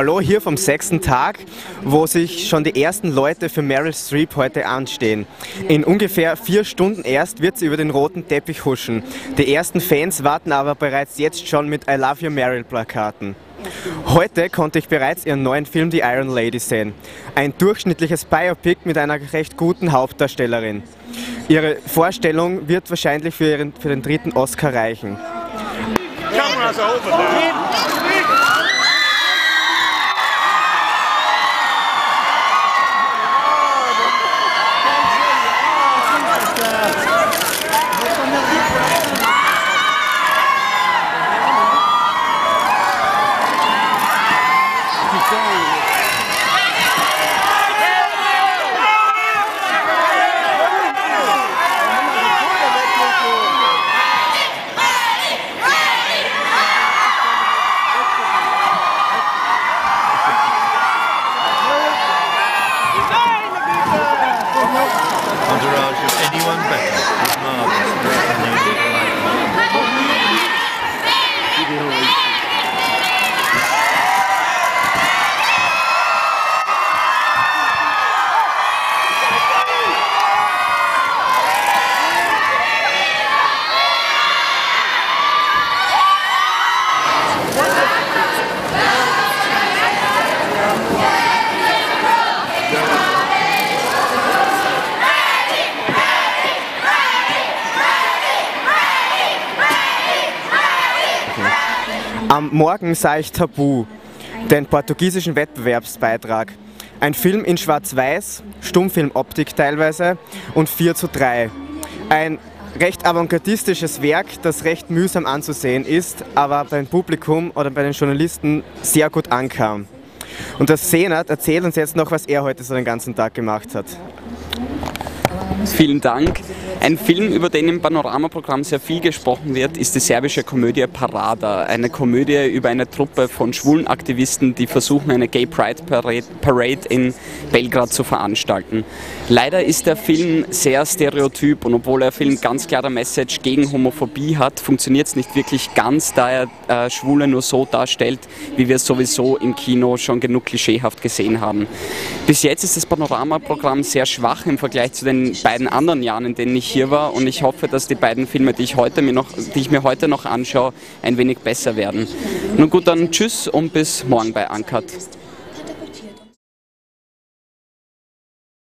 Hallo hier vom sechsten Tag, wo sich schon die ersten Leute für Meryl Streep heute anstehen. In ungefähr vier Stunden erst wird sie über den roten Teppich huschen. Die ersten Fans warten aber bereits jetzt schon mit I Love You Meryl Plakaten. Heute konnte ich bereits ihren neuen Film The Iron Lady sehen. Ein durchschnittliches Biopic mit einer recht guten Hauptdarstellerin. Ihre Vorstellung wird wahrscheinlich für, ihren, für den dritten Oscar reichen. Cameras over there. literally Am Morgen sah ich Tabu, den portugiesischen Wettbewerbsbeitrag. Ein Film in Schwarz-Weiß, Stummfilmoptik teilweise und 4 zu 3. Ein recht avantgardistisches Werk, das recht mühsam anzusehen ist, aber beim Publikum oder bei den Journalisten sehr gut ankam. Und das Senat erzählt uns jetzt noch, was er heute so den ganzen Tag gemacht hat. Vielen Dank. Ein Film, über den im Panoramaprogramm sehr viel gesprochen wird, ist die serbische Komödie Parada. Eine Komödie über eine Truppe von schwulen Aktivisten, die versuchen, eine Gay Pride Parade in Belgrad zu veranstalten. Leider ist der Film sehr stereotyp und obwohl der Film ganz klare Message gegen Homophobie hat, funktioniert es nicht wirklich ganz, da er äh, Schwule nur so darstellt, wie wir es sowieso im Kino schon genug klischeehaft gesehen haben. Bis jetzt ist das Panoramaprogramm sehr schwach im Vergleich zu den beiden anderen Jahren, in denen ich hier war und ich hoffe, dass die beiden Filme, die ich, heute mir noch, die ich mir heute noch anschaue, ein wenig besser werden. Nun gut, dann tschüss und bis morgen bei Uncut.